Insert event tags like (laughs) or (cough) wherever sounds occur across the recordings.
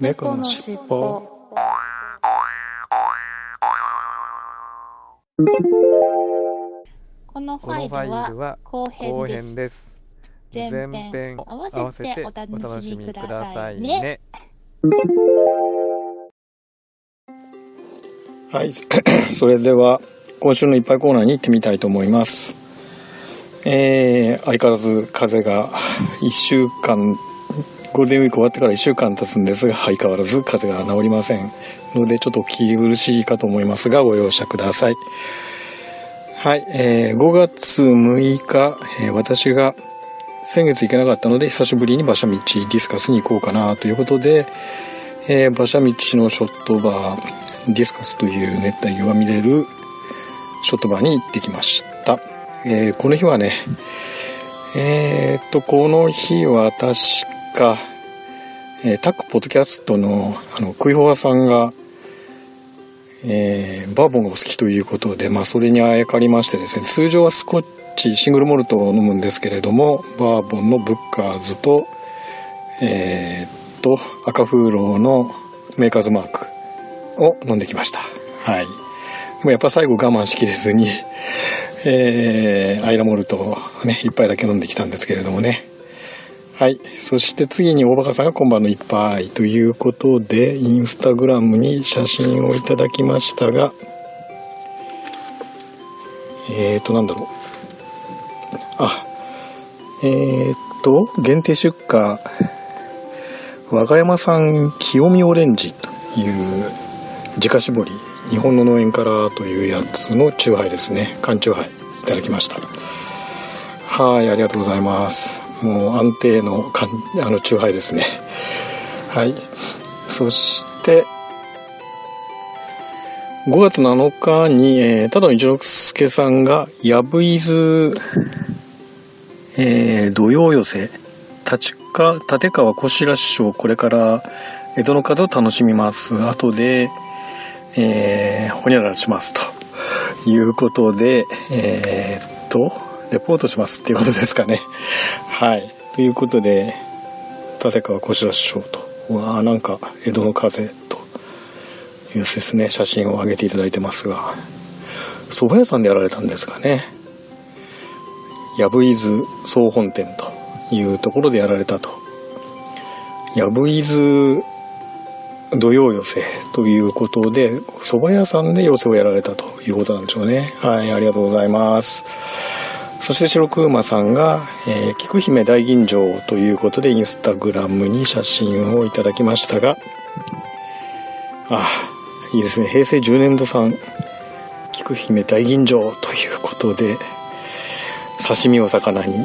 猫のしっぽこのファイこのファイルは後後編です。編です前編合わせておお楽しみみくださいさいね。ねはい。(coughs) それでは、今週のいっぱいコーナーに行ってみたいと思います。えー、相変わらず風が1週間、ゴールデンウィーク終わってから1週間経つんですが、相変わらず風が治りません。ので、ちょっとお聞き苦しいかと思いますが、ご容赦ください。はい。えー、5月6日、えー私が先月行けなかったので、久しぶりに馬車道ディスカスに行こうかなということで、えー馬車道のショットバーディスカスという熱帯魚が見れるショットバーに行ってきました、えーこの日はねえーっとこの日は確か、えータックポッドキャストのあのクイホワさんがえーバーボンがお好きということで、まあ、それにあやかりましてですね通常はスコッチシングルモルトを飲むんですけれどもバーボンのブッカーズとえーっと赤風浪のメーカーズマークを飲んできました。はい。でもやっぱ最後我慢しきれずにえーアイラモルトをね一杯だけ飲んできたんですけれどもね。はい。そして次に大バカさんが今晩の一杯ということで、インスタグラムに写真をいただきましたが、えーと、なんだろう。あ、えーと、限定出荷、和歌山産清見オレンジという自家搾り、日本の農園からというやつのチューハイですね。缶チューハイいただきました。はい、ありがとうございます。もう安定のかんあのチューハイですね。はい。そして、5月7日に、えー、ただの一之輔さんが、やぶいず、えー、土曜寄せ、立川、立川こしら師匠、これから、江戸の風を楽しみます。後で、えー、ほにゃららします。ということで、えーっと、レポートしますっていうことですかね。はい。ということで、立川こしら師匠と、うわあなんか、江戸の風というやつですね。写真を上げていただいてますが、蕎麦屋さんでやられたんですかね。やぶいず総本店というところでやられたと。やぶいず土曜寄せということで、蕎麦屋さんで寄せをやられたということなんでしょうね。はい、ありがとうございます。そして白く馬さんが、えー、菊姫大吟醸ということでインスタグラムに写真をいただきましたが、あ、いいですね。平成10年度産菊姫大吟醸ということで、刺身を魚に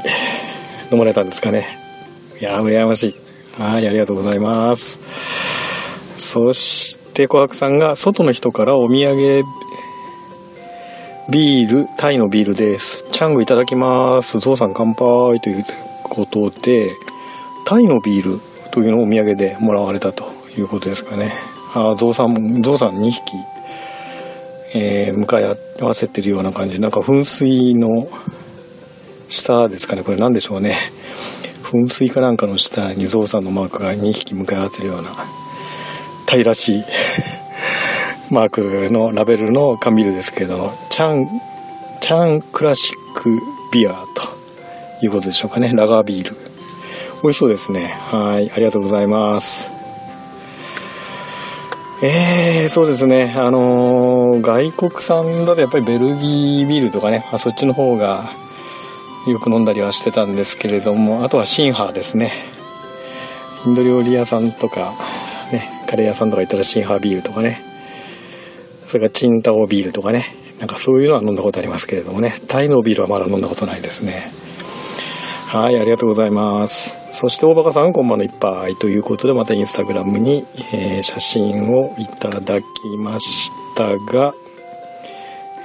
飲まれたんですかね。いやー、羨ましい。はい、ありがとうございます。そして、琥珀さんが、外の人からお土産ビール、タイのビールです。チャングいただきます。ゾウさん乾杯ということで、タイのビールというのをお土産でもらわれたということですかね。あ、ゾウさん、ゾウさん2匹、えー向かい合わせてるような感じ。なんか噴水の下ですかね。これ何でしょうね。噴水かなんかの下にゾウさんのマークが2匹向かい合わせてるような、タイらしい (laughs) マークのラベルの缶ビールですけれど、チャン、チャンクラシックビアということでしょうかね。ラガービール。美味しそうですね。はい。ありがとうございます。えー、そうですね。あのー外国産だとやっぱりベルギービールとかね、あ、そっちの方がよく飲んだりはしてたんですけれども、あとはシンハーですね。インド料理屋さんとか、ね、カレー屋さんとか行ったらシンハービールとかね、それからチンタオビールとかね、なんかそういうのは飲んだことありますけれどもね、タイのビールはまだ飲んだことないですね。はい、ありがとうございます。そして大バカさん、こんばんの一杯ということで、またインスタグラムに、えー写真をいただきましたが、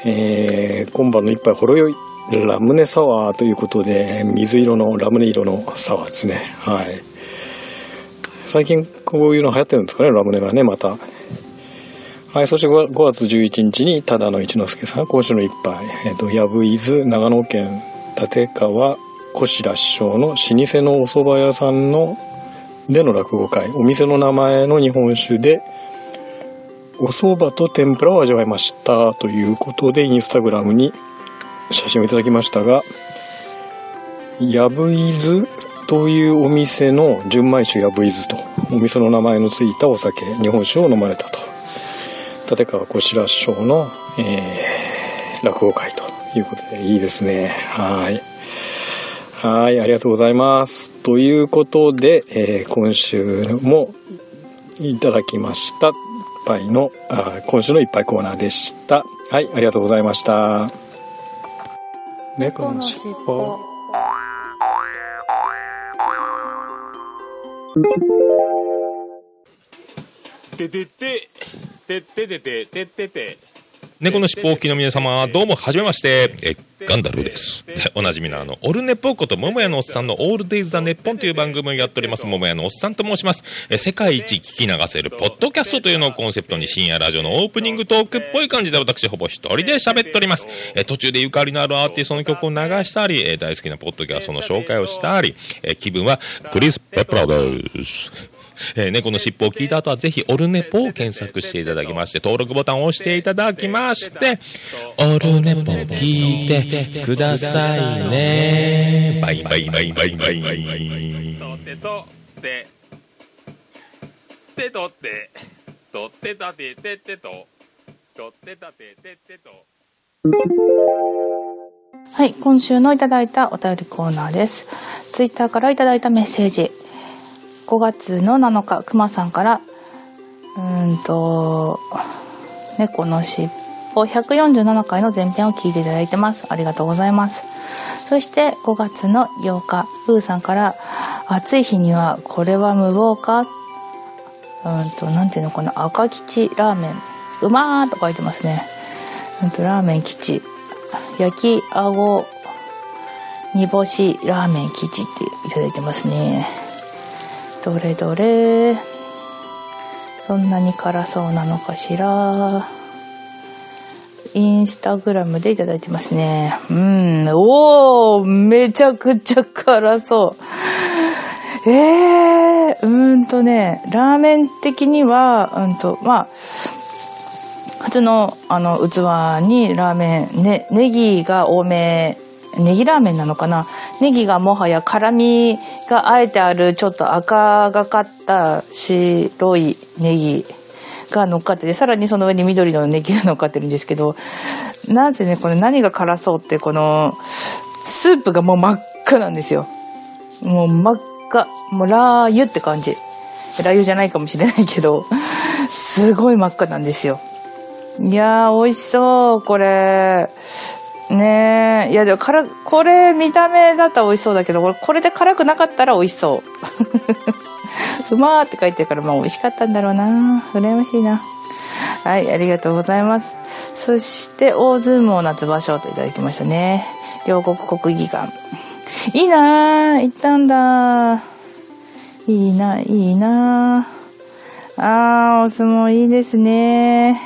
えー今晩の一杯ほろ酔いラムネサワーということで、水色のラムネ色のサワーですね。はい。最近こういうの流行ってるんですかね、ラムネがね、また。はい、そして 5, 5月11日に、ただの一之輔さん、今週の一杯、えっ、と、やぶいず、長野県立川小白師匠の老舗のお蕎麦屋さんのでの落語会、お店の名前の日本酒で、お蕎麦と天ぷらを味わいましたということで、インスタグラムに写真をいただきましたが、やぶいずというお店の純米酒やぶいずと、お店の名前のついたお酒、日本酒を飲まれたと。立川こしら師匠の、えー、落語会ということで、いいですね。はい。はい、ありがとうございます。ということで、えー、今週もいただきました。杯のあ、今週のいっぱいコーナーでした。はい、ありがとうございました。猫のしっぽ。ててて、てててて、ててて。猫のしっぽおきの皆様、どうも、はじめまして、え、ガンダルです。で、(laughs) おなじみのあの、オルネポこと、桃屋のおっさんのオールデイズ・ザ・ネッポンという番組をやっております、桃屋のおっさんと申します。え、世界一聞き流せる、ポッドキャストというのをコンセプトに、深夜ラジオのオープニングトークっぽい感じで、私、ほぼ一人で喋っております。え、途中でゆかりのあるアーティストの曲を流したり、え、大好きなポッドキャストの紹介をしたり、え、気分は、クリス・ペプラです。えー、猫の尻尾を聞いた後はぜひオルネポを検索していただきまして、登録ボタンを押していただきまして、オルネポ聞いてくださいね。バイバイバイバイバイ。とってとって、てとって、とってたてててと、とってたてててと。はい、今週のいただいたお便りコーナーです。ツイッターからいただいたメッセージ。5月の7日、くまさんから、うんと、猫のしっぽ147回の前編を聞いていただいてます。ありがとうございます。そして5月の8日、プーさんから、暑い日にはこれは無謀か？うんと、なんていうのかな、赤吉ラーメン。うまーと書いてますね。うんと、ラーメン吉。焼きあご煮干しラーメン吉っていただいてますね。どれどれそんなに辛そうなのかしらインスタグラムでいただいてますね。うん。おーめちゃくちゃ辛そう。えー、うんとね、ラーメン的には、うんと、まあ、普通の、あの、器にラーメン、ね、ネギが多めネギラーメンなのかな？ネギがもはや辛みがあえてあるちょっと赤がかった白いネギが乗っかってて、さらにその上に緑のネギが乗っかってるんですけど、なぜね、これ何が辛そうって、この、スープがもう真っ赤なんですよ。もう真っ赤。もうラー油って感じ。ラー油じゃないかもしれないけど、すごい真っ赤なんですよ。いやー、美味しそう、これ。ねえ。いやでも辛、これ見た目だったら美味しそうだけど、これで辛くなかったら美味しそう。(laughs) うまーって書いてるから、まあ美味しかったんだろうな。羨ましいな。はい、ありがとうございます。そして、大相撲夏場所といただきましたね。両国国技館。いいなー行ったんだいいな、いいなあー、お相撲いいですね。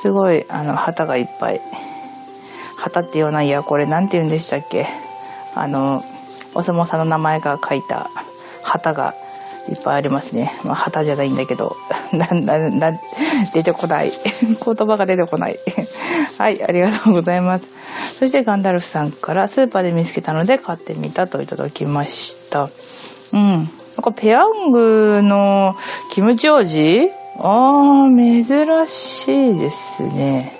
すごい、あの、旗がいっぱい。旗って言わないや、これなんて言うんでしたっけ？あの、お相撲さんの名前が書いた旗がいっぱいありますね。まあ、旗じゃないんだけど、(laughs) な、な、な、出てこない。(laughs) 言葉が出てこない。(laughs) はい、ありがとうございます。そしてガンダルフさんからスーパーで見つけたので買ってみたといただきました。うん。なんかペヤングのキムチ味ああ、珍しいですね。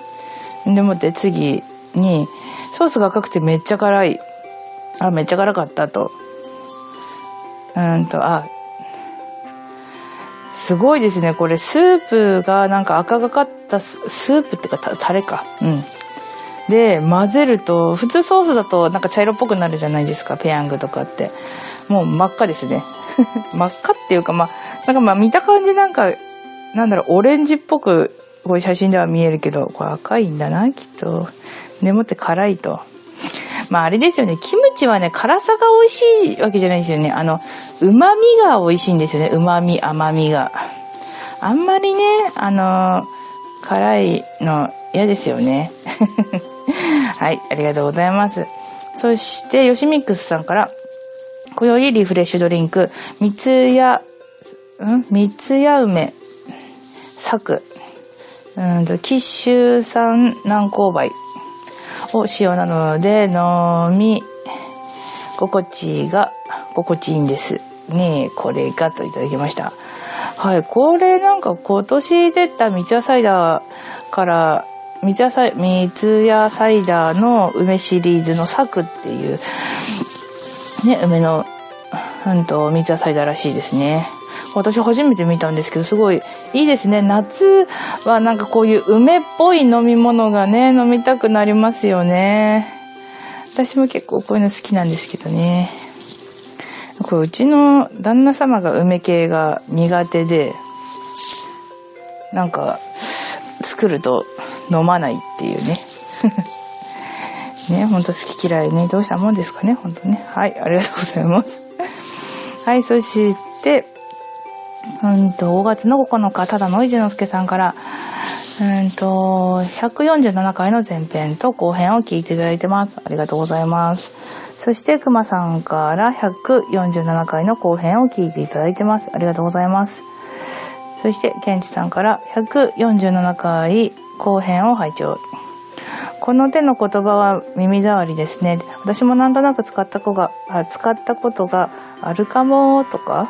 でもって次、に、ソースが赤くてめっちゃ辛い。あ、めっちゃ辛かったと。うんと、あ、すごいですね。これ、スープがなんか赤がかったスープっていうか、タレか。うん。で、混ぜると、普通ソースだとなんか茶色っぽくなるじゃないですか、ペヤングとかって。もう真っ赤ですね。(laughs) 真っ赤っていうか、まあ、なんかまあ見た感じなんか、なんだろう、オレンジっぽく、こういう写真では見えるけど、これ赤いんだな、きっと。でもって辛いと。まああれですよね。キムチはね、辛さが美味しいわけじゃないですよね。あの、旨味が美味しいんですよね。旨味、甘みが。あんまりね、あの、辛いの嫌ですよね。(laughs) はい、ありがとうございます。そして、ヨシミックスさんから、今宵リフレッシュドリンク、三ツ矢ん？三ツ矢梅、作、うんと、紀州産南高梅を使用なので、飲み、心地が、心地いいんです。ねこれがといただきました。はい、これなんか今年出た三ツ矢サイダーから、三ツ矢サイ三ツ矢サイダーの梅シリーズの作っていう、ね、梅の、うんと、三ツ矢サイダーらしいですね。私初めて見たんですけど、すごいいいですね。夏はなんかこういう梅っぽい飲み物がね、飲みたくなりますよね。私も結構こういうの好きなんですけどね。これうちの旦那様が梅系が苦手で、なんか作ると飲まないっていうね。(laughs) ね、ほんと好き嫌いね、どうしたもんですかね、ほんとね。はい、ありがとうございます。はい、そして、うんと、5月の9日、ただのいじのすけさんから、うんと、147回の前編と後編を聞いていただいてます。ありがとうございます。そして、くまさんから147回の後編を聞いていただいてます。ありがとうございます。そして、ケンチさんから147回後編を拝聴。この手の言葉は耳障りですね。私もなんとなく使った子が、あ使ったことがあるかもとか、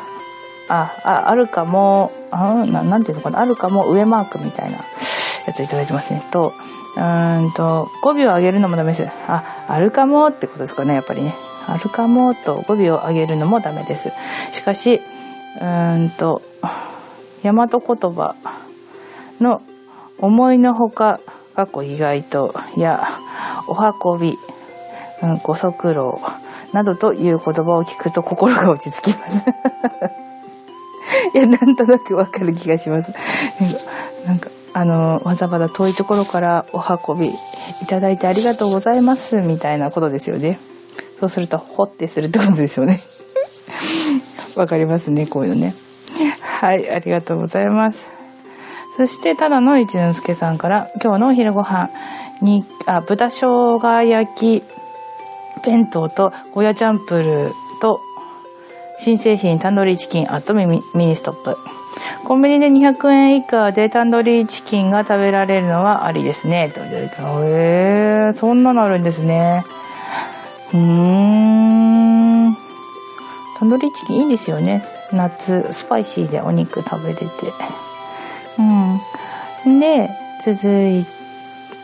あ、あ、あるかも、あななんていうのかな、あるかも上マークみたいなやつをいただいてますね。と、うんと、語尾を上げるのもダメです。あ、あるかもってことですかね、やっぱりね。あるかもと語尾を上げるのもダメです。しかし、うんと、大和言葉の思いのほか、過去意外と、や、お運び、うん、ご足労、などという言葉を聞くと心が落ち着きます。いや、なんとなくわかる気がします。なんか、あの、わざわざ遠いところからお運びいただいてありがとうございます、みたいなことですよね。そうすると、ほってするってことですよね。わかりますね、こういうのね。はい、ありがとうございます。そして、ただの一之輔さんから、今日のお昼ご飯に、あ、豚生姜焼き弁当とゴーヤチャンプルー新製品タンドリーチキンアットミミニストップ。コンビニで200円以下でタンドリーチキンが食べられるのはありですね。といただいてへえー、そんなのあるんですね。うーん。タンドリーチキンいいですよね。夏、スパイシーでお肉食べれて。うん。で、続いて、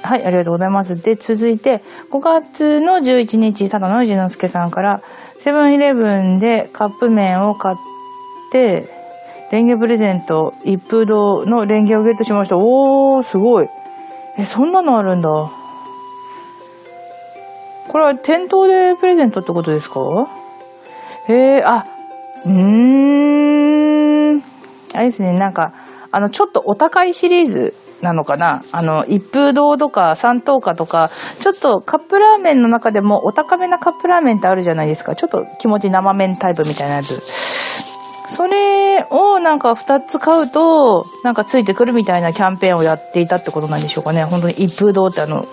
はい、ありがとうございます。で、続いて、5月の11日、ただのじのすけさんから、セブンイレブンでカップ麺を買って、レンゲプレゼント、一風堂のレンゲをゲットしました。おー、すごい。え、そんなのあるんだ。これは店頭でプレゼントってことですか？へえ、あ、うーん。あれですね、なんか、あの、ちょっとお高いシリーズなのかな？あの、一風堂とか三等価とか、ちょっとカップラーメンの中でもお高めなカップラーメンってあるじゃないですか。ちょっと気持ち生麺タイプみたいなやつ。それをなんか二つ買うと、なんかついてくるみたいなキャンペーンをやっていたってことなんでしょうかね。本当に一風堂ってあの、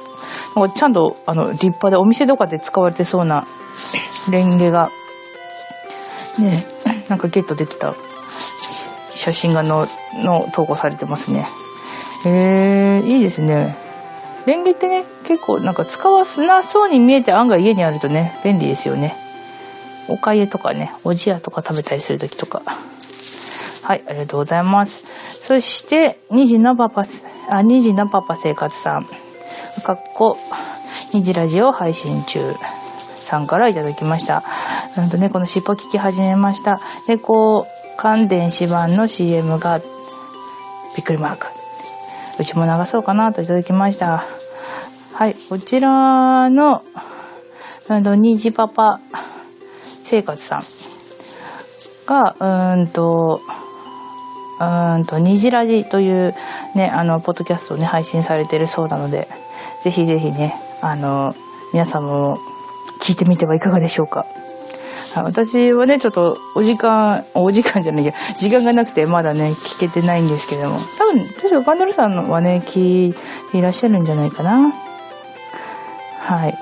ちゃんとあの立派でお店とかで使われてそうなレンゲが、ね、なんかゲットできた写真がの、の投稿されてますね。へえ、いいですね。レンゲってね、結構なんか使わなそうに見えて案外家にあるとね、便利ですよね。おかゆとかね、おじやとか食べたりするときとか。はい、ありがとうございます。そして、2時のパパ、あ、2時のパパ生活さん。かっこ、2時ラジオ配信中。さんからいただきました。なんとね、この尻尾聞き始めました。で、こう、乾電子版の CM が、びっくりマーク。うちも流そうかなといただきました。はい、こちらの、なんと、ニジパパ生活さんが、うーんと、うーんと、ニジラジというね、あの、ポッドキャストをね、配信されてるそうなので、ぜひぜひね、あの、皆さんも聞いてみてはいかがでしょうか。私はね、ちょっとお時間、お時間じゃないや、時間がなくてまだね、聞けてないんですけども、多分、確かガンダルさんはね、聞いていらっしゃるんじゃないかな。はい。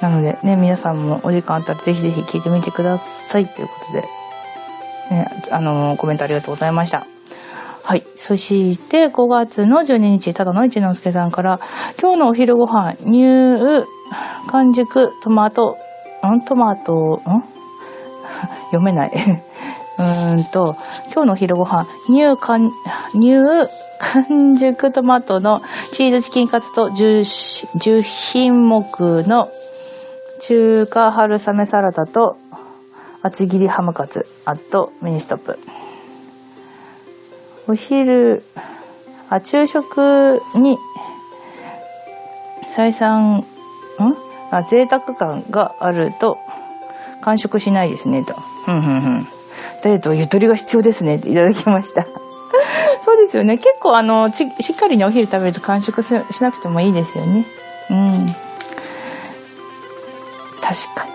なのでね、皆さんもお時間あったらぜひぜひ聞いてみてくださいということで、ね、あの、コメントありがとうございました。はい。そして、5月の12日、ただの一之輔さんから、今日のお昼ご飯、乳、完熟、トマト、ん？トマト、ん？(laughs) 読めない。(laughs) うんと、今日のお昼ご飯、乳完、乳完熟トマトのチーズチキンカツと 10, 10品目の中華春雨サラダと厚切りハムカツ、あとミニストップ。お昼、あ、昼食に、採算、ん？あ、贅沢感があると、完食しないですね、と。ふんふんふん。ダイエットゆとりが必要ですね、っていただきました。(laughs) そうですよね。結構あの、ちしっかりね、お昼食べると完食しなくてもいいですよね。うん。確かに。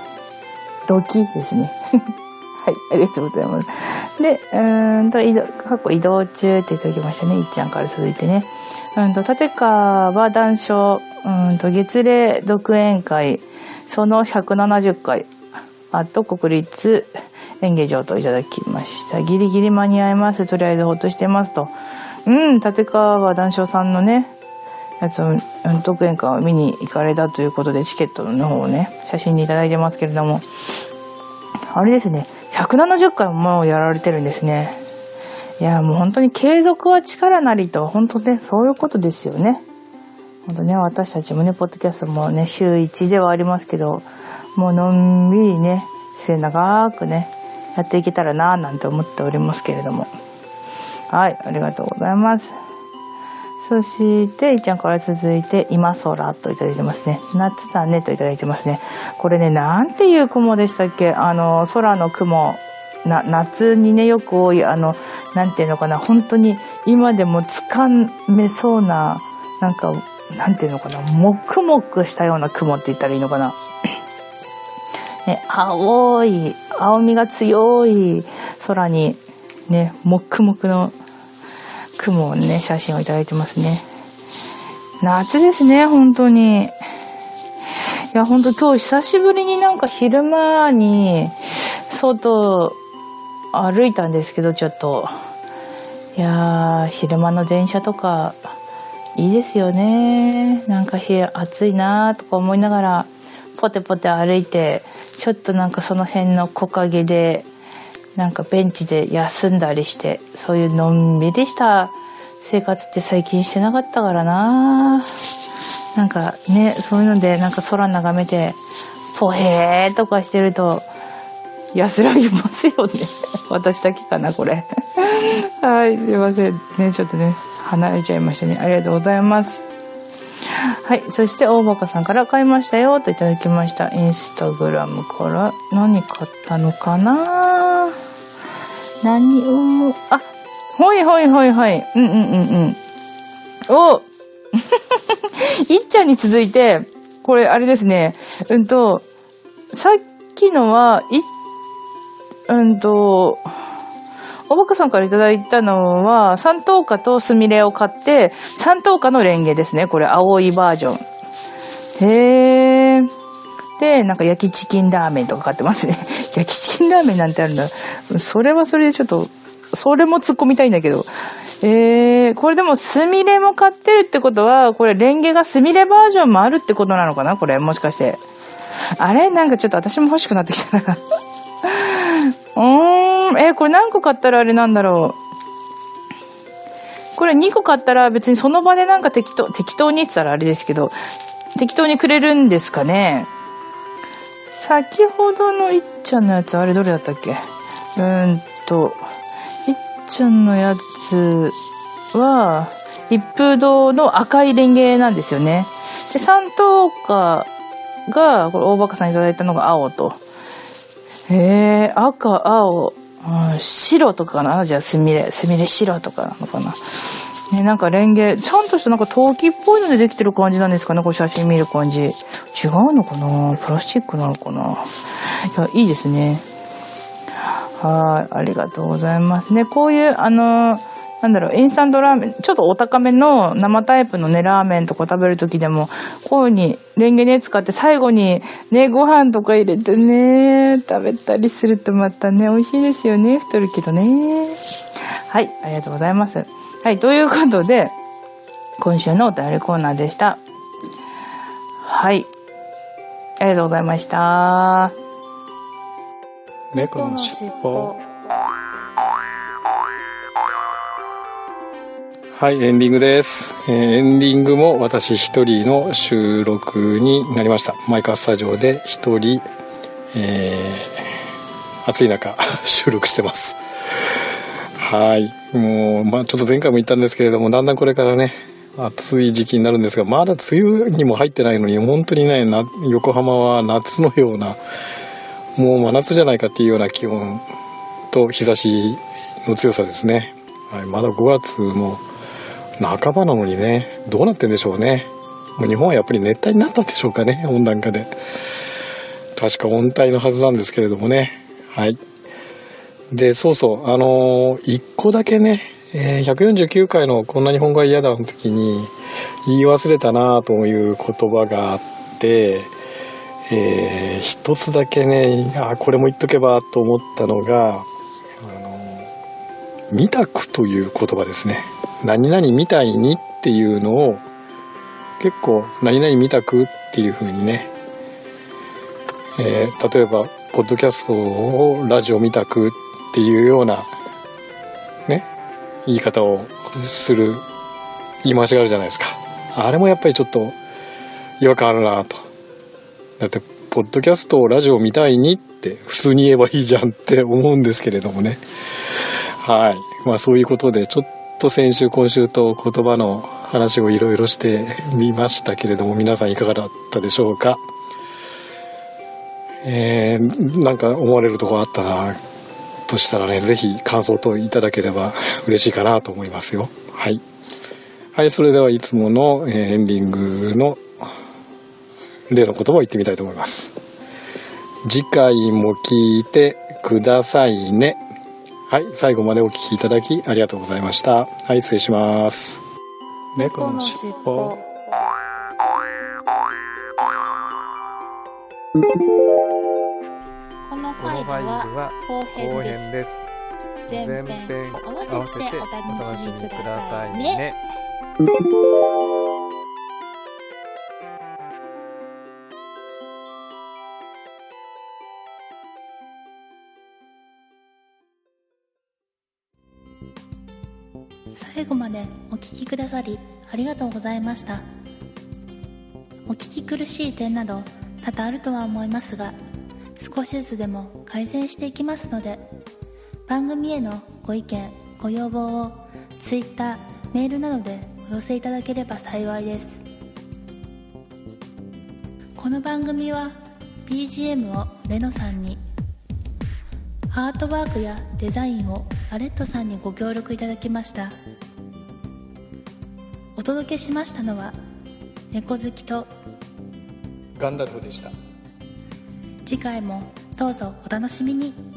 ドキですね。(laughs) はい、ありがとうございます。で、うんと、移動、過去移動中っていただきましたね。いっちゃんから続いてね。うんと、立川談笑、うんと、月例独演会、その170回、あと国立演芸場といただきました。ギリギリ間に合います。とりあえずほっとしてますと。うん、立川談笑さんのね、やつを、うん独演会を見に行かれたということで、チケットの方をね、写真にいただいてますけれども、あれですね、170回もやられてるんですね。いや、もう本当に継続は力なりと、本当ね、そういうことですよね。本当ね、私たちもね、ポッドキャストもね、週1ではありますけど、もうのんびりね、末長くね、やっていけたらなぁなんて思っておりますけれども。はい、ありがとうございます。そして、いちゃんから続いて、今空といただいてますね。夏だねといただいてますね。これね、なんていう雲でしたっけ？あの、空の雲。な、夏にね、よく多い、あの、なんていうのかな、本当に今でもつかめそうな、なんか、なんていうのかな、もくもくしたような雲って言ったらいいのかな？ね、青い、青みが強い空に、ね、もくもくの雲をね、写真をいただいてますね。夏ですね、本当に。いや、本当今日久しぶりになんか昼間に、外、歩いたんですけど、ちょっと。いやー、昼間の電車とか、いいですよね。なんか日暑いなーとか思いながら、ポテポテ歩いて、ちょっとなんかその辺の木陰で、なんかベンチで休んだりして、そういうのんびりした生活って最近してなかったからななんかね、そういうのでなんか空眺めて、ポヘーとかしてると、安らぎますよね。(laughs) 私だけかな、これ。(laughs) はい、すいません。ね、ちょっとね、離れちゃいましたね。ありがとうございます。はい。そして、大バカさんから買いましたよといただきました。インスタグラムから何買ったのかな何を、あ、ほいほいほいほい。うんうんうんうん。お (laughs) いっちゃんに続いて、これあれですね。うんと、さっきのは、い、うんと、おばかさんからいただいたのは、三等価とスミレを買って、三等価のレンゲですね。これ、青いバージョン。へー。で、なんか焼きチキンラーメンとか買ってますね。(laughs) 焼きチキンラーメンなんてあるんだ。それはそれでちょっと、それも突っ込みたいんだけど。えー、これでもスミレも買ってるってことは、これレンゲがスミレバージョンもあるってことなのかな？これ、もしかして。あれ？なんかちょっと私も欲しくなってきたな。(laughs) うーん、えーこれ何個買ったらあれなんだろう？これ2個買ったら別にその場でなんか適当、適当に言ったらあれですけど、適当にくれるんですかね？先ほどのいっちゃんのやつ、あれどれだったっけ？うーんと、いっちゃんのやつは、一風堂の赤いレンゲなんですよね。で、三等価が、これ大バカさんいただいたのが青と。へえ、赤、青、うん、白とかかな？じゃあ、すみれ、すみれ白とかなのかな？ね、なんかレンゲ、ちゃんとしたなんか陶器っぽいのでできてる感じなんですかね？これ写真見る感じ。違うのかな？プラスチックなのかな？いや、いいですね。はい、ありがとうございます。ね、こういう、あのーなんだろう、インスタントラーメン、ちょっとお高めの生タイプのね、ラーメンとか食べるときでも、こういうふうにレンゲね使って最後にね、ご飯とか入れてね、食べたりするとまたね、美味しいですよね。太るけどね。はい、ありがとうございます。はい、ということで、今週のお便りコーナーでした。はい。ありがとうございました。猫のしっぽ。はい、エンディングです。えーエンディングも私一人の収録になりました。マイカースタジオで一人、えー暑い中 (laughs) 収録してます。はい。もう、まあちょっと前回も言ったんですけれども、だんだんこれからね、暑い時期になるんですが、まだ梅雨にも入ってないのに、本当にね、な横浜は夏のような、もう真夏じゃないかっていうような気温と日差しの強さですね。はい、まだ5月も半ばなのにね、どうなってんでしょうね。もう日本はやっぱり熱帯になったんでしょうかね、温暖化で。確か温帯のはずなんですけれどもね。はい。で、そうそう、あのー一個だけね、えー149回のこんな日本語が嫌だの時に言い忘れたなという言葉があって、えー一つだけね、あ、これも言っとけばと思ったのが、あの、見たくという言葉ですね。何々みたいにっていうのを、結構、何々見たくっていう風にね、えー例えば、ポッドキャストをラジオ見たくっていうような、ね、言い方をする言い回しがあるじゃないですか。あれもやっぱりちょっと違和感あるなと。だって、ポッドキャストをラジオ見たいにって普通に言えばいいじゃんって思うんですけれどもね。はい。まあそういうことで、ちょっと先週、今週と言葉の話をいろいろしてみましたけれども、皆さんいかがだったでしょうか。えー、なんか思われるとこあったなとしたらね、ぜひ感想といただければ嬉しいかなと思いますよ。はい。はい、それではいつもの、えーエンディングの例の言葉を言ってみたいと思います。次回も聞いてくださいね。はい、最後までお聞きいただきありがとうございました。はい、失礼します。猫のしっぽ。このファイルは後編です。前編を合わせてお楽しみくださいね。最後までお聞きくださりありがとうございましたお聞き苦しい点など多々あるとは思いますが少しずつでも改善していきますので番組へのご意見ご要望を Twitter メールなどでお寄せいただければ幸いですこの番組は BGM をレノさんにアートワークやデザインをアレットさんにご協力いただきましたお届けしましたのは猫好きとガンダルフでした。次回もどうぞお楽しみに。